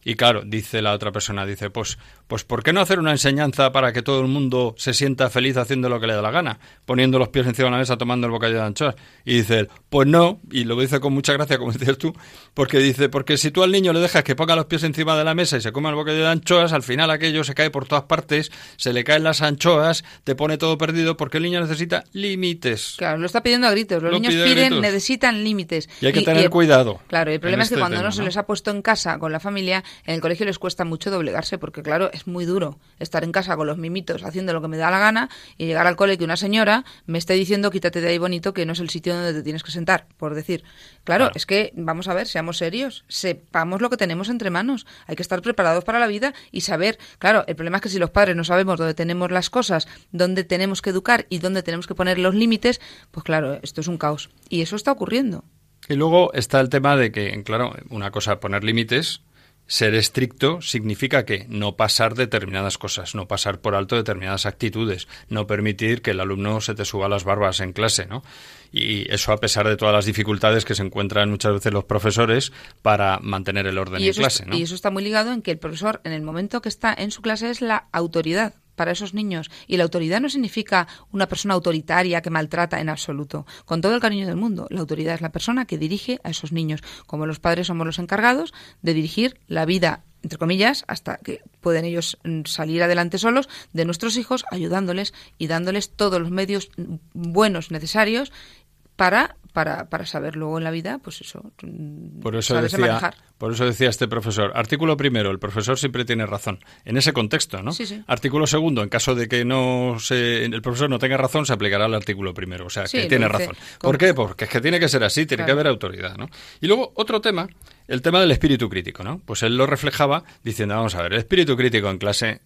B: Y claro, dice la otra persona, dice, pues, pues ¿por qué no hacer una enseñanza para que todo el mundo se sienta feliz haciendo lo que le da la gana? Poniendo los pies encima de la mesa, tomando el bocadillo de anchoas. Y dice él, pues no, y lo dice con mucha gracia, como (laughs) dices tú, porque dice, porque si tú al niño le dejas que ponga los pies encima de la mesa y se coma el bocadillo de anchoas, al final aquello se cae por todas partes, se le caen las anchoas, te pone todo perdido, porque el niño necesita límites.
C: Claro, lo está pidiendo a gritos. Los niños piden, necesitan límites.
B: Y hay que tener cuidado.
C: Claro, el problema es que este cuando no se les ha puesto en casa con la familia, en el colegio les cuesta mucho doblegarse porque, claro, es muy duro estar en casa con los mimitos haciendo lo que me da la gana y llegar al cole que una señora me, esté diciendo quítate de ahí bonito que no es el sitio donde te tienes que sentar, por decir. Claro, es que vamos a ver, seamos serios, sepamos lo que tenemos entre manos. Hay que estar preparados para la vida y saber, claro, el problema es que si los padres no sabemos dónde tenemos las cosas, dónde tenemos que educar y dónde tenemos que poner los límites, pues claro, esto es un caos. Y eso está ocurriendo.
B: Y luego está el tema de que, claro, una cosa poner límites, ser estricto significa que no pasar determinadas cosas, no pasar por alto determinadas actitudes, no permitir que el alumno se te suba las barbas en clase, ¿no? Y eso a pesar de todas las dificultades que se encuentran muchas veces los profesores para mantener el orden en clase, ¿no?
C: Y eso está muy ligado en que el profesor, en el momento que está en su clase, es la autoridad para esos niños. Y la autoridad no significa una persona autoritaria que maltrata en absoluto. Con todo el cariño del mundo, la autoridad es la persona que dirige a esos niños. Como los padres somos los encargados de dirigir la vida entre comillas, hasta que pueden ellos mm, salir adelante solos, de nuestros hijos, ayudándoles y dándoles todos los medios mm, buenos necesarios para para, para saber luego en la vida, pues eso,
B: mm, por eso decía, Por eso decía este profesor, artículo primero, el profesor siempre tiene razón. En ese contexto, ¿no?
C: Sí, sí.
B: Artículo segundo, en caso de que no se, el profesor no tenga razón, se aplicará al artículo primero. O sea, que tiene razón. ¿Por qué? Porque es que tiene que ser así, tiene que haber autoridad, ¿no? Y luego, otro tema, el tema del espíritu crítico, ¿no? Pues él lo reflejaba diciendo, vamos a ver, el espíritu crítico en clase,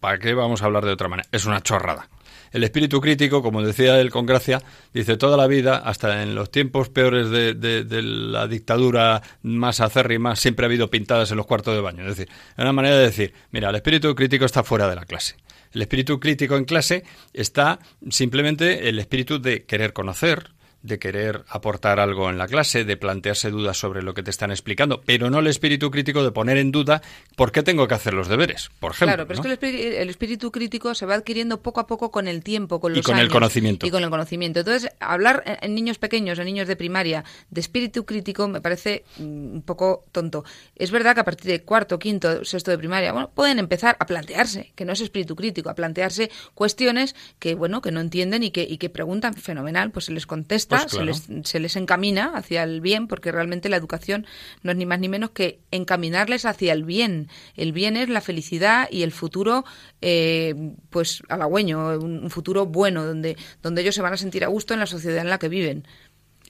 B: ¿para qué vamos a hablar de otra manera? Es una chorrada. El espíritu crítico, como decía él con gracia, dice toda la vida, hasta en los tiempos peores de, la dictadura más acérrima, siempre ha habido pintadas en los cuartos de baño. Es decir, es una manera de decir, mira, el espíritu crítico está fuera de la clase. El espíritu crítico en clase está simplemente el espíritu de querer conocer, de querer aportar algo en la clase, de plantearse dudas sobre lo que te están explicando, pero no el espíritu crítico de poner en duda por qué tengo que hacer los deberes, por ejemplo.
C: Claro, pero es que el espíritu, crítico se va adquiriendo poco a poco con el tiempo, con los
B: y con el conocimiento.
C: Y con el conocimiento. Entonces, hablar en niños pequeños, en niños de primaria, de espíritu crítico me parece mm, un poco tonto. Es verdad que a partir de cuarto, quinto, sexto de primaria, bueno, pueden empezar a plantearse, que no es espíritu crítico, a plantearse cuestiones que, bueno, que no entienden y que, y que preguntan fenomenal, pues se les contesta pues se, les, encamina hacia el bien, porque realmente la educación no es ni más ni menos que encaminarles hacia el bien. El bien es la felicidad y el futuro, eh, pues halagüeño, un futuro bueno, donde, donde ellos se van a sentir a gusto en la sociedad en la que viven.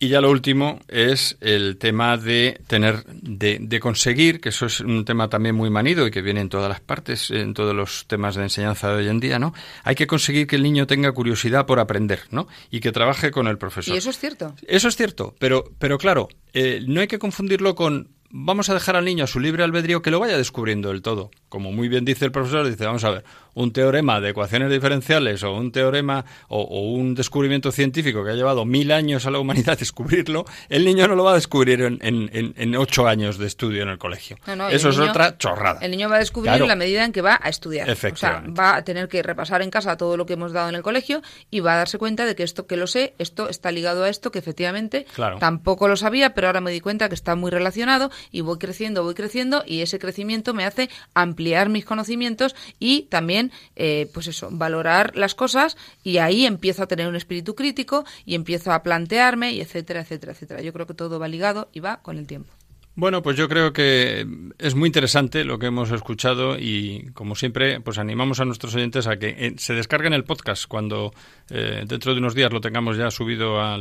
B: Y ya lo último es el tema de tener, de, de, conseguir, que eso es un tema también muy manido y que viene en todas las partes, en todos los temas de enseñanza de hoy en día, ¿no? Hay que conseguir que el niño tenga curiosidad por aprender, ¿no? Y que trabaje con el profesor.
C: Y eso es cierto.
B: Eso es cierto, pero, pero claro, eh, no hay que confundirlo con vamos a dejar al niño a su libre albedrío que lo vaya descubriendo del todo. Como muy bien dice el profesor, dice, vamos a ver, un teorema de ecuaciones diferenciales o un teorema o, un descubrimiento científico que ha llevado mil años a la humanidad descubrirlo, el niño no lo va a descubrir en, en, ocho años de estudio en el colegio. Eso es otra chorrada.
C: El niño va a descubrir en la medida en que va a estudiar. O sea, va a tener que repasar en casa todo lo que hemos dado en el colegio y va a darse cuenta de que esto que lo sé, esto está ligado a esto, que efectivamente tampoco lo sabía, pero ahora me di cuenta que está muy relacionado y voy creciendo, voy creciendo y ese crecimiento me hace ampliar mis conocimientos y también eh, pues eso, valorar las cosas y ahí empiezo a tener un espíritu crítico y empiezo a plantearme y etcétera, etcétera, etcétera. Yo creo que todo va ligado y va con el tiempo.
B: Bueno, pues yo creo que es muy interesante lo que hemos escuchado y, como siempre, pues animamos a nuestros oyentes a que eh, se descarguen el podcast cuando eh, dentro de unos días lo tengamos ya subido a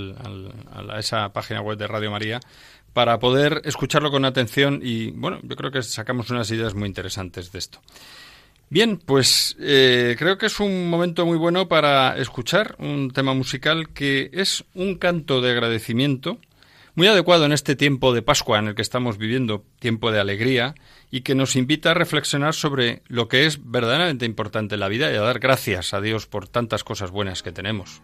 B: esa página web de Radio María para poder escucharlo con atención y, bueno, yo creo que sacamos unas ideas muy interesantes de esto. Bien, pues eh, creo que es un momento muy bueno para escuchar un tema musical que es un canto de agradecimiento, muy adecuado en este tiempo de Pascua en el que estamos viviendo, tiempo de alegría, y que nos invita a reflexionar sobre lo que es verdaderamente importante en la vida y a dar gracias a Dios por tantas cosas buenas que tenemos.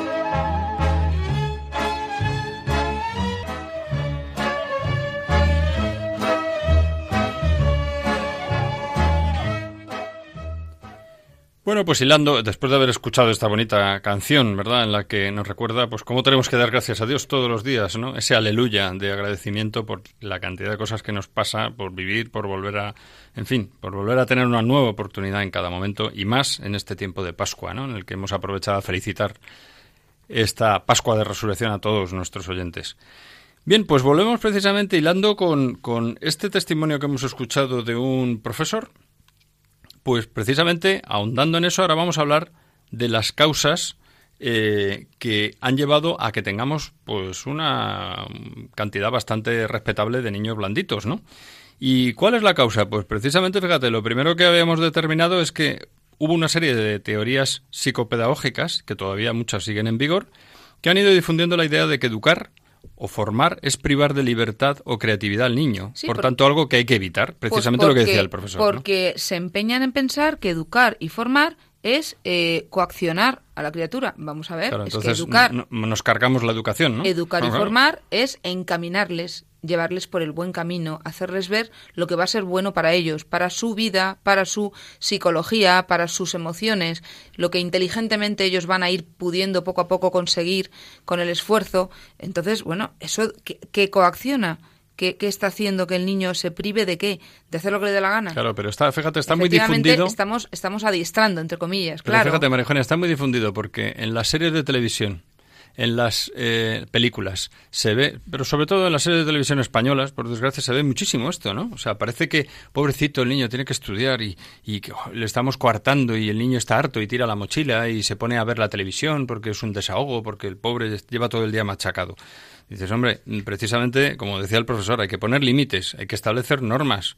B: Bueno, pues hilando, después de haber escuchado esta bonita canción, ¿verdad? En la que nos recuerda, pues, cómo tenemos que dar gracias a Dios todos los días, ¿no? Ese aleluya de agradecimiento por la cantidad de cosas que nos pasa, por vivir, por volver a, en fin, por volver a tener una nueva oportunidad en cada momento y más en este tiempo de Pascua, ¿no? En el que hemos aprovechado a felicitar esta Pascua de Resurrección a todos nuestros oyentes. Bien, pues volvemos precisamente hilando con, con este testimonio que hemos escuchado de un profesor pues precisamente, ahondando en eso, ahora vamos a hablar de las causas eh, que han llevado a que tengamos pues una cantidad bastante respetable de niños blanditos, ¿no? ¿Y cuál es la causa? Pues precisamente, fíjate, lo primero que habíamos determinado es que hubo una serie de teorías psicopedagógicas, que todavía muchas siguen en vigor, que han ido difundiendo la idea de que educar o formar es privar de libertad o creatividad al niño. por, tanto, algo que hay que evitar, precisamente lo que decía el profesor.
C: Porque se empeñan en pensar que educar y formar es eh, coaccionar a la criatura. Vamos a ver, es que educar,
B: nos cargamos la educación, ¿no?
C: Educar y formar es encaminarles, llevarles por el buen camino, hacerles ver lo que va a ser bueno para ellos, para su vida, para su psicología, para sus emociones, lo que inteligentemente ellos van a ir pudiendo poco a poco conseguir con el esfuerzo. Entonces, bueno, eso que, coacciona. ¿Qué, está haciendo que el niño se prive de qué? ¿De hacer lo que le dé la gana?
B: Claro, pero está, fíjate, está muy difundido.
C: Estamos, estamos adiestrando, entre comillas,
B: pero Fíjate, María está muy difundido porque en las series de televisión en las eh, películas se ve, pero sobre todo en las series de televisión españolas, por desgracia, se ve muchísimo esto, ¿no? O sea, parece que, pobrecito, el niño tiene que estudiar y, y le estamos coartando y el niño está harto y tira la mochila y se pone a ver la televisión porque es un desahogo, porque el pobre lleva todo el día machacado. Dices, hombre, precisamente, como decía el profesor, hay que poner límites, hay que establecer normas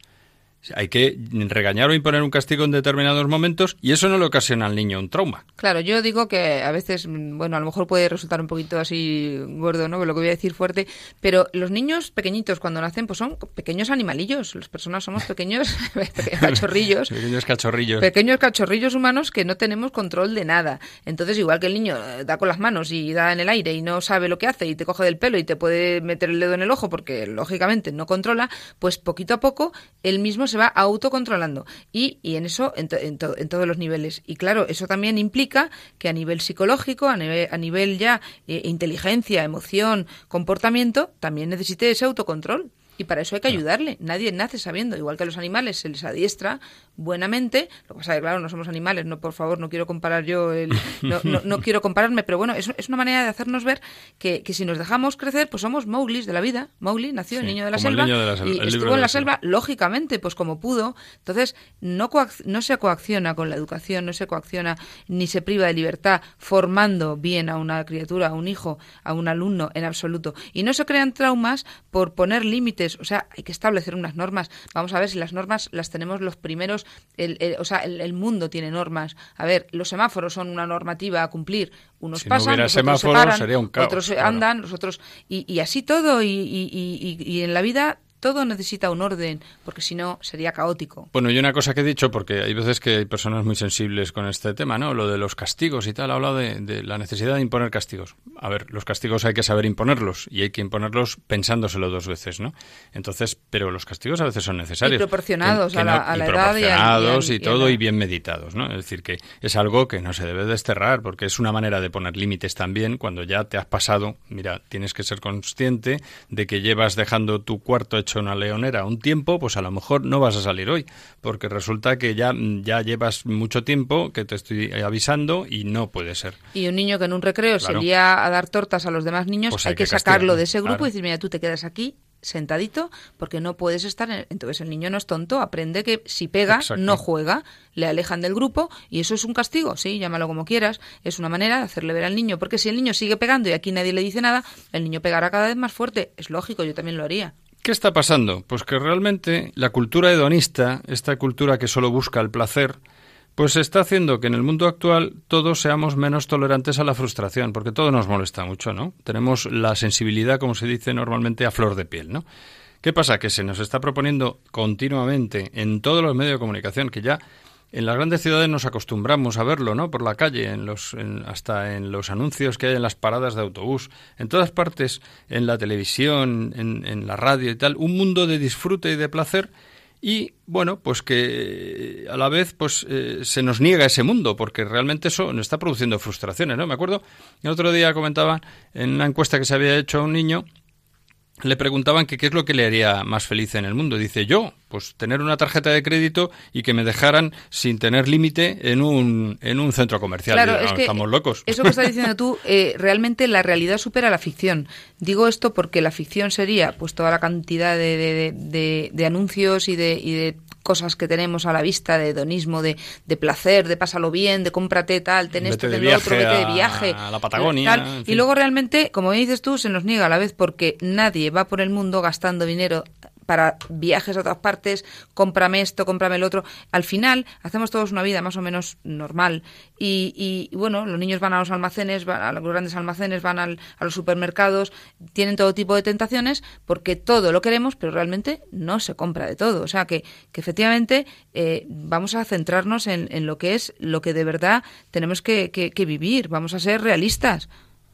B: hay que regañar o imponer un castigo en determinados momentos y eso no le ocasiona al niño un trauma.
C: Claro, yo digo que a veces, bueno, a lo mejor puede resultar un poquito así gordo, ¿no? Lo que voy a decir fuerte, pero los niños pequeñitos cuando nacen pues son pequeños animalillos, las personas somos pequeños (laughs) cachorrillos. (laughs)
B: pequeños cachorrillos.
C: Pequeños cachorrillos humanos que no tenemos control de nada. Entonces, igual que el niño eh, da con las manos y da en el aire y no sabe lo que hace y te coge del pelo y te puede meter el dedo en el ojo porque lógicamente no controla, pues poquito a poco él mismo se va autocontrolando y, y en eso en, en, todos los niveles. Y claro, eso también implica que a nivel psicológico, a nivel, a nivel ya eh, inteligencia, emoción, comportamiento, también necesite ese autocontrol. Y para eso hay que ayudarle. Nadie nace sabiendo. Igual que a los animales se les adiestra buenamente. Lo que pasa es que, claro, no somos animales. No, por favor, no quiero comparar yo. El, (laughs) no, no, quiero compararme, pero bueno, es, es, una manera de hacernos ver que, que, si nos dejamos crecer, pues somos Mowglis de la vida. Mowgli nació el, niño de la, selva, y estuvo en la, selva, lógicamente, pues como pudo. Entonces, no, no se coacciona con la educación, no se coacciona ni se priva de libertad formando bien a una criatura, a un hijo, a un alumno en absoluto. Y no se crean traumas por poner límites. O sea, hay que establecer unas normas. Vamos a ver si las normas las tenemos los primeros. El, o sea, el, mundo tiene normas. A ver, los semáforos son una normativa a cumplir. Unos pasan, otros se paran, otros andan, los otros. Y, y así todo. y, y, y en la vida todo necesita un orden, porque si no sería caótico.
B: Bueno, y una cosa que he dicho, porque hay veces que hay personas muy sensibles con este tema, ¿no? Lo de los castigos y tal, ha hablado de, la necesidad de imponer castigos. A ver, los castigos hay que saber imponerlos y hay que imponerlos pensándoselo dos veces, ¿no? Entonces, pero los castigos a veces son necesarios.
C: Y proporcionados a, la, edad
B: proporcionados y, todo y bien meditados, ¿no? Es decir, que es algo que no se debe desterrar porque es una manera de poner límites también cuando ya te has pasado. Mira, tienes que ser consciente de que llevas dejando tu cuarto hecho una leonera. Un tiempo, pues a lo mejor no vas a salir hoy, porque resulta que ya, ya llevas mucho tiempo que te estoy avisando y no puede ser.
C: Y un niño que en un recreo se a dar tortas a los demás niños, pues hay, que, sacarlo de ese grupo y decir, mira, tú te quedas aquí sentadito porque no puedes estar entonces el niño no es tonto aprende que si pega no juega le alejan del grupo y eso es un castigo sí llámalo como quieras es una manera de hacerle ver al niño porque si el niño sigue pegando y aquí nadie le dice nada el niño pegará cada vez más fuerte es lógico yo también lo haría
B: ¿Qué está pasando? Pues que realmente la cultura hedonista, esta cultura que solo busca el placer, pues está haciendo que en el mundo actual todos seamos menos tolerantes a la frustración, porque todo nos molesta mucho, ¿no? Tenemos la sensibilidad, como se dice normalmente, a flor de piel, ¿no? ¿Qué pasa? Que se nos está proponiendo continuamente en todos los medios de comunicación, que ya en las grandes ciudades nos acostumbramos a verlo, ¿no? Por la calle, en los, hasta en los anuncios que hay en las paradas de autobús, en todas partes, en la televisión, en, la radio y tal, un mundo de disfrute y de placer y bueno, pues que a la vez pues eh, se nos niega ese mundo porque realmente eso nos está produciendo frustraciones, ¿no? Me acuerdo, el otro día comentaba en una encuesta que se había hecho a un niño le preguntaban que qué es lo que le haría más feliz en el mundo. Dice yo, pues tener una tarjeta de crédito y que me dejaran sin tener límite en un, en un centro comercial.
C: Claro, es que estamos locos. Eso que estás diciendo tú, eh, realmente la realidad supera la ficción. Digo esto porque la ficción sería pues toda la cantidad de, de, de, anuncios y de, y de cosas que tenemos a la vista de hedonismo, de, de placer, de pásalo bien, de cómprate tal, ten esto, ten lo otro, vete de viaje.
B: A la Patagonia.
C: Y luego realmente, como dices tú, se nos niega a la vez porque nadie va por el mundo gastando dinero para viajes a otras partes, cómprame esto, cómprame el otro. Al final hacemos todos una vida más o menos normal y, bueno, los niños van a los almacenes, van a los grandes almacenes, van al, a los supermercados, tienen todo tipo de tentaciones porque todo lo queremos, pero realmente no se compra de todo. O sea que, que efectivamente eh, vamos a centrarnos en, en, lo que es lo que de verdad tenemos que, que vivir, vamos a ser realistas.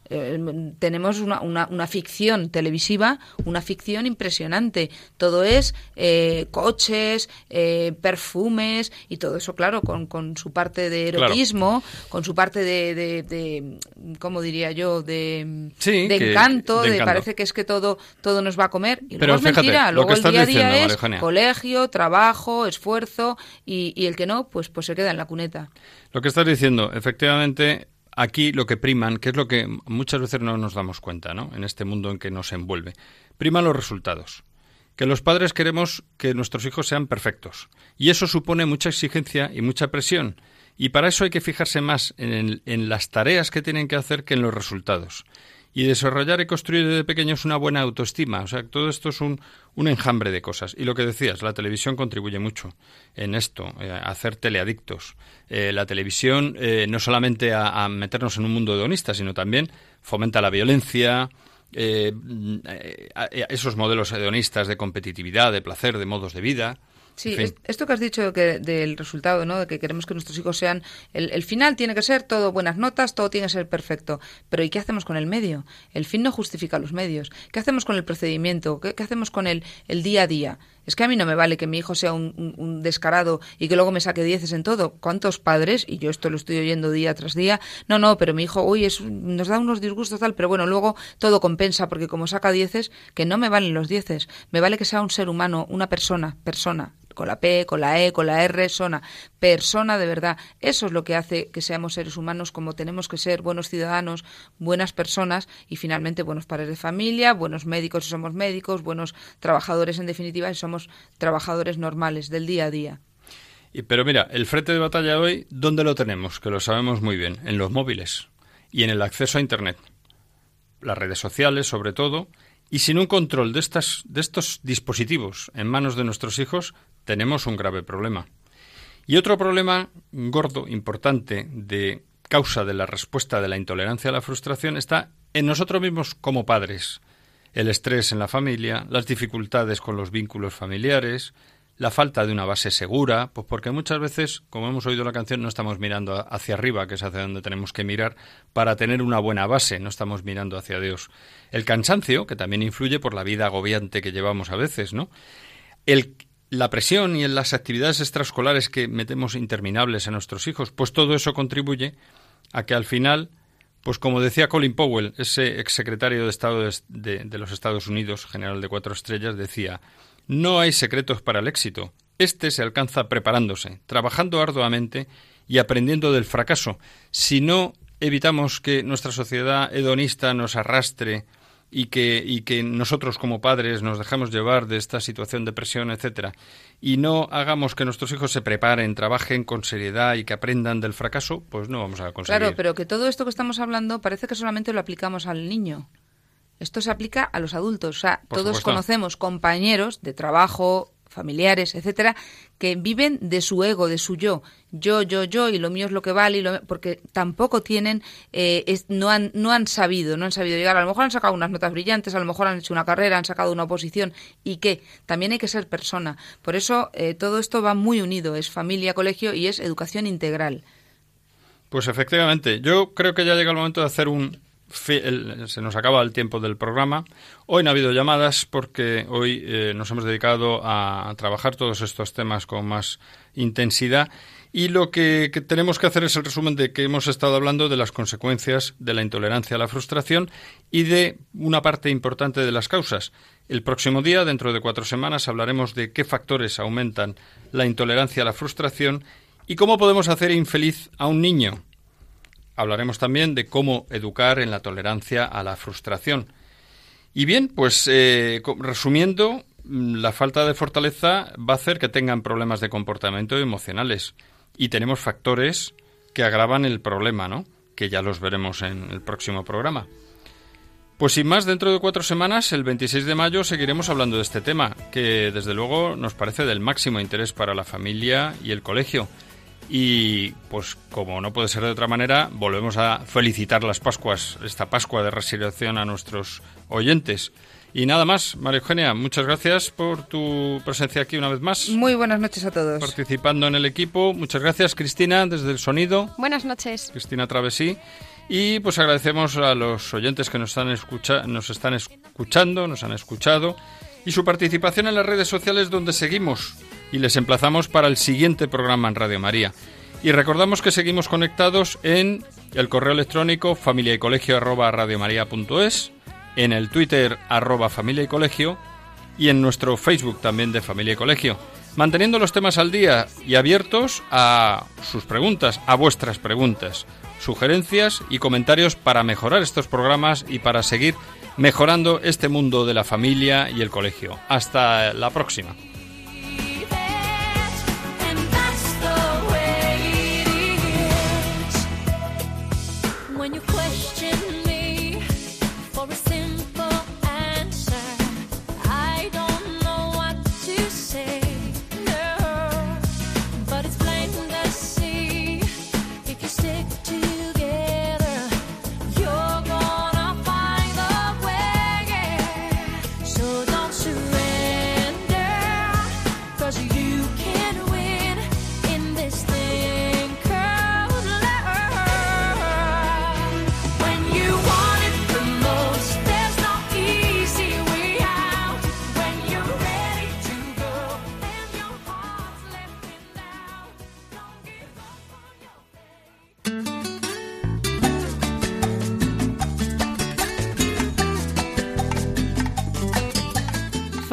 C: Eh, tenemos una, una, una, ficción televisiva, una ficción impresionante. Todo es eh, coches, eh, perfumes y todo eso, claro, con, con su parte de erotismo, con su parte de, de, ¿cómo diría yo?, de, de encanto, de, parece que es que todo, todo nos va a comer. Y luego es mentira, luego el día a día es colegio, trabajo, esfuerzo y, y el que no, pues, pues se queda en la cuneta.
B: Lo que estás diciendo, efectivamente, aquí lo que priman, que es lo que muchas veces no nos damos cuenta, ¿no? En este mundo en que nos envuelve, priman los resultados. Que los padres queremos que nuestros hijos sean perfectos. Y eso supone mucha exigencia y mucha presión. Y para eso hay que fijarse más en, en las tareas que tienen que hacer que en los resultados y desarrollar y construir desde pequeños una buena autoestima. O sea, todo esto es un, un enjambre de cosas. Y lo que decías, la televisión contribuye mucho en esto, eh, a hacer teleadictos. Eh, la televisión eh, no solamente a, meternos en un mundo hedonista, sino también fomenta la violencia, esos modelos hedonistas de competitividad, de placer, de modos de vida.
C: Sí, esto que has dicho que del resultado, ¿no? De que queremos que nuestros hijos sean. El, final tiene que ser todo buenas notas, todo tiene que ser perfecto. Pero ¿y qué hacemos con el medio? El fin no justifica los medios. ¿Qué hacemos con el procedimiento? ¿Qué, hacemos con el, el día a día? Es que a mí no me vale que mi hijo sea un, descarado y que luego me saque dieces en todo. ¿Cuántos padres, y yo esto lo estoy oyendo día tras día, no, no, pero mi hijo, uy, es, nos da unos disgustos tal, pero bueno, luego todo compensa porque como saca dieces, que no me valen los dieces, me vale que sea un ser humano, una persona, persona, con la P, con la E, con la R, sona, persona de verdad. Eso es lo que hace que seamos seres humanos como tenemos que ser, buenos ciudadanos, buenas personas y finalmente buenos padres de familia, buenos médicos si somos médicos, buenos trabajadores en definitiva si somos trabajadores normales del día a día.
B: Y, pero mira, el frente de batalla hoy, ¿dónde lo tenemos? Que lo sabemos muy bien, en los móviles y en el acceso a Internet. Las redes sociales, sobre todo, y sin un control de, estas, de estos dispositivos en manos de nuestros hijos, tenemos un grave problema. Y otro problema gordo, importante, de causa de la respuesta de la intolerancia a la frustración está en nosotros mismos como padres. El estrés en la familia, las dificultades con los vínculos familiares, la falta de una base segura, pues porque muchas veces, como hemos oído la canción, no estamos mirando hacia arriba, que es hacia donde tenemos que mirar, para tener una buena base, no estamos mirando hacia Dios. El cansancio, que también influye por la vida agobiante que llevamos a veces, ¿no? El, la presión y en las actividades extraescolares que metemos interminables a nuestros hijos, pues todo eso contribuye a que al final, pues como decía Colin Powell, ese exsecretario de Estado de, de, los Estados Unidos, general de cuatro estrellas, decía, no hay secretos para el éxito. Este se alcanza preparándose, trabajando arduamente y aprendiendo del fracaso. Si no evitamos que nuestra sociedad hedonista nos arrastre y que, y que nosotros como padres nos dejemos llevar de esta situación de presión, etcétera, y no hagamos que nuestros hijos se preparen, trabajen con seriedad y que aprendan del fracaso, pues no vamos a conseguir.
C: Claro, pero que todo esto que estamos hablando parece que solamente lo aplicamos al niño. Esto se aplica a los adultos. O sea, todos conocemos compañeros de trabajo, familiares, etcétera, que viven de su ego, de su yo, yo, yo, yo, y lo mío es lo que vale, porque tampoco tienen, eh, no, han, no han sabido, no han sabido llegar. A lo mejor han sacado unas notas brillantes, a lo mejor han hecho una carrera, han sacado una oposición, y qué, también hay que ser persona. Por eso eh, todo esto va muy unido, es familia, colegio y es educación integral.
B: Pues efectivamente, yo creo que ya llega el momento de hacer un, se nos acaba el tiempo del programa. Hoy no ha habido llamadas porque hoy eh, nos hemos dedicado a, trabajar todos estos temas con más intensidad y lo que, tenemos que hacer es el resumen de que hemos estado hablando de las consecuencias de la intolerancia a la frustración y de una parte importante de las causas. El próximo día, dentro de cuatro semanas, hablaremos de qué factores aumentan la intolerancia a la frustración y cómo podemos hacer infeliz a un niño hablaremos también de cómo educar en la tolerancia a la frustración. Y bien, pues eh, resumiendo, mm, la falta de fortaleza va a hacer que tengan problemas de comportamiento emocionales. Y tenemos factores que agravan el problema, ¿no? Que ya los veremos en el próximo programa. Pues sin más, dentro de cuatro semanas, el 26 de mayo, seguiremos hablando de este tema, que desde luego nos parece del máximo interés para la familia y el colegio. Y pues como no puede ser de otra manera, volvemos a felicitar las Pascuas, esta Pascua de resurrección a nuestros oyentes. Y nada más, María Eugenia, muchas gracias por tu presencia aquí una vez más.
C: Muy buenas noches a todos.
B: Participando en el equipo. Muchas gracias, Cristina, desde el sonido.
G: Buenas noches.
B: Cristina Travesí. Y pues agradecemos a los oyentes que nos están, escucha nos están escuchando, nos han escuchado, y su participación en las redes sociales donde seguimos y les emplazamos para el siguiente programa en Radio María. Y recordamos que seguimos conectados en el correo electrónico familia y colegio arroba en el Twitter arroba familia y colegio y en nuestro Facebook también de familia y colegio, manteniendo los temas al día y abiertos a sus preguntas, a vuestras preguntas, sugerencias y comentarios para mejorar estos programas y para seguir mejorando este mundo de la familia y el colegio. Hasta la próxima.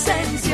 A: Sense.